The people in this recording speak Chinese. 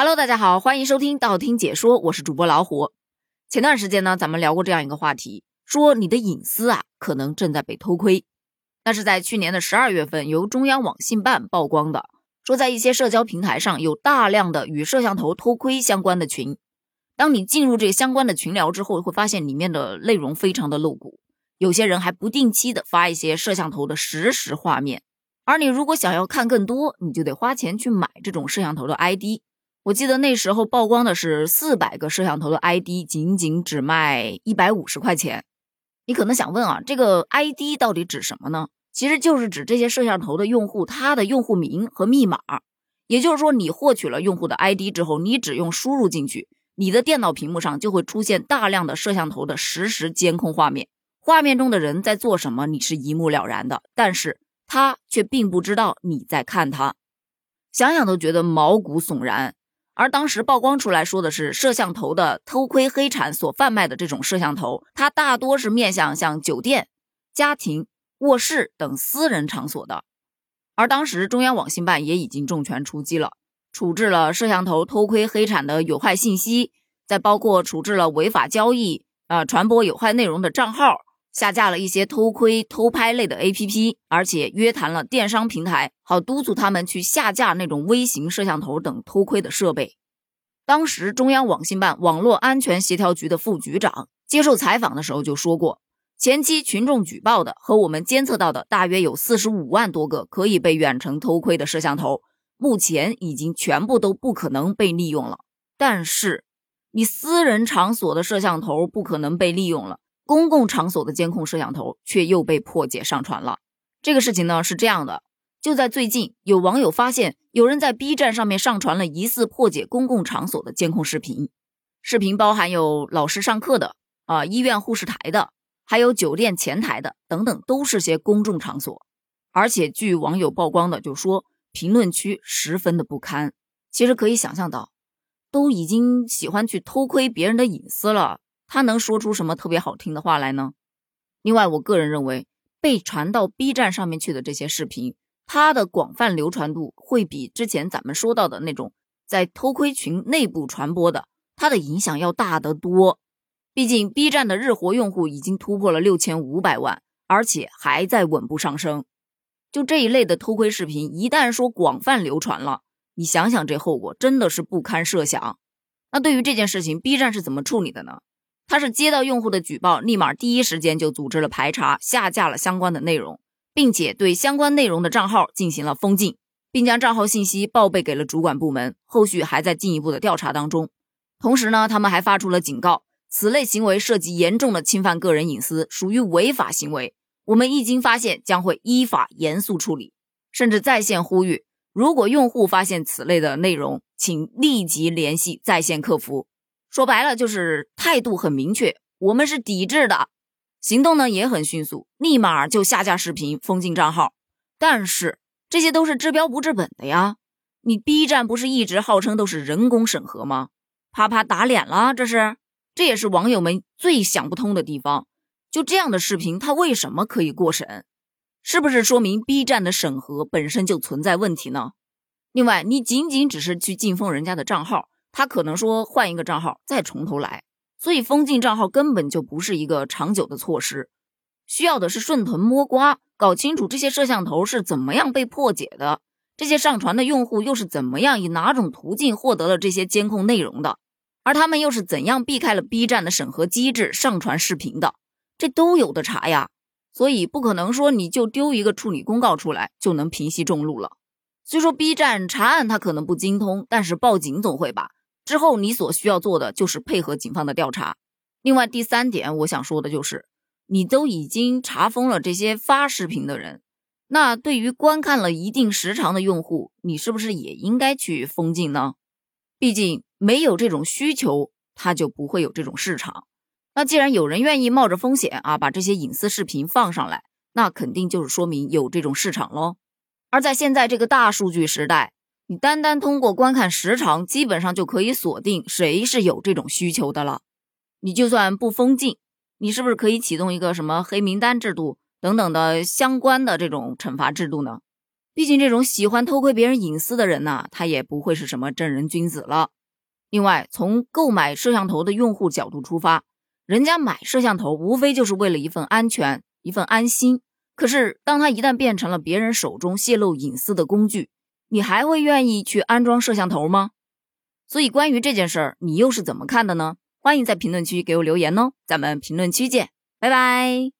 Hello，大家好，欢迎收听道听解说，我是主播老虎。前段时间呢，咱们聊过这样一个话题，说你的隐私啊，可能正在被偷窥。那是在去年的十二月份，由中央网信办曝光的，说在一些社交平台上有大量的与摄像头偷窥相关的群。当你进入这相关的群聊之后，会发现里面的内容非常的露骨，有些人还不定期的发一些摄像头的实时画面。而你如果想要看更多，你就得花钱去买这种摄像头的 ID。我记得那时候曝光的是四百个摄像头的 ID，仅仅只卖一百五十块钱。你可能想问啊，这个 ID 到底指什么呢？其实就是指这些摄像头的用户他的用户名和密码。也就是说，你获取了用户的 ID 之后，你只用输入进去，你的电脑屏幕上就会出现大量的摄像头的实时监控画面。画面中的人在做什么，你是一目了然的，但是他却并不知道你在看他。想想都觉得毛骨悚然。而当时曝光出来说的是摄像头的偷窥黑产所贩卖的这种摄像头，它大多是面向像酒店、家庭、卧室等私人场所的。而当时中央网信办也已经重拳出击了，处置了摄像头偷窥黑产的有害信息，再包括处置了违法交易、啊传播有害内容的账号。下架了一些偷窥、偷拍类的 APP，而且约谈了电商平台，好督促他们去下架那种微型摄像头等偷窥的设备。当时，中央网信办网络安全协调局的副局长接受采访的时候就说过，前期群众举报的和我们监测到的大约有四十五万多个可以被远程偷窥的摄像头，目前已经全部都不可能被利用了。但是，你私人场所的摄像头不可能被利用了。公共场所的监控摄像头却又被破解上传了。这个事情呢是这样的，就在最近，有网友发现有人在 B 站上面上传了疑似破解公共场所的监控视频。视频包含有老师上课的啊，医院护士台的，还有酒店前台的等等，都是些公众场所。而且据网友曝光的，就说评论区十分的不堪。其实可以想象到，都已经喜欢去偷窥别人的隐私了。他能说出什么特别好听的话来呢？另外，我个人认为，被传到 B 站上面去的这些视频，它的广泛流传度会比之前咱们说到的那种在偷窥群内部传播的，它的影响要大得多。毕竟 B 站的日活用户已经突破了六千五百万，而且还在稳步上升。就这一类的偷窥视频，一旦说广泛流传了，你想想这后果真的是不堪设想。那对于这件事情，B 站是怎么处理的呢？他是接到用户的举报，立马第一时间就组织了排查，下架了相关的内容，并且对相关内容的账号进行了封禁，并将账号信息报备给了主管部门，后续还在进一步的调查当中。同时呢，他们还发出了警告，此类行为涉及严重的侵犯个人隐私，属于违法行为，我们一经发现将会依法严肃处理，甚至在线呼吁，如果用户发现此类的内容，请立即联系在线客服。说白了就是态度很明确，我们是抵制的，行动呢也很迅速，立马就下架视频、封禁账号。但是这些都是治标不治本的呀！你 B 站不是一直号称都是人工审核吗？啪啪打脸了，这是，这也是网友们最想不通的地方。就这样的视频，它为什么可以过审？是不是说明 B 站的审核本身就存在问题呢？另外，你仅仅只是去禁封人家的账号。他可能说换一个账号再从头来，所以封禁账号根本就不是一个长久的措施，需要的是顺藤摸瓜，搞清楚这些摄像头是怎么样被破解的，这些上传的用户又是怎么样以哪种途径获得了这些监控内容的，而他们又是怎样避开了 B 站的审核机制上传视频的，这都有的查呀。所以不可能说你就丢一个处理公告出来就能平息众怒了。虽说 B 站查案他可能不精通，但是报警总会吧。之后，你所需要做的就是配合警方的调查。另外，第三点，我想说的就是，你都已经查封了这些发视频的人，那对于观看了一定时长的用户，你是不是也应该去封禁呢？毕竟没有这种需求，他就不会有这种市场。那既然有人愿意冒着风险啊，把这些隐私视频放上来，那肯定就是说明有这种市场喽。而在现在这个大数据时代，你单单通过观看时长，基本上就可以锁定谁是有这种需求的了。你就算不封禁，你是不是可以启动一个什么黑名单制度等等的相关的这种惩罚制度呢毕竟这种喜欢偷窥别人隐私的人呢，他也不会是什么正人君子了。另外，从购买摄像头的用户角度出发，人家买摄像头无非就是为了一份安全、一份安心。可是，当他一旦变成了别人手中泄露隐私的工具，你还会愿意去安装摄像头吗？所以，关于这件事儿，你又是怎么看的呢？欢迎在评论区给我留言哦，咱们评论区见，拜拜。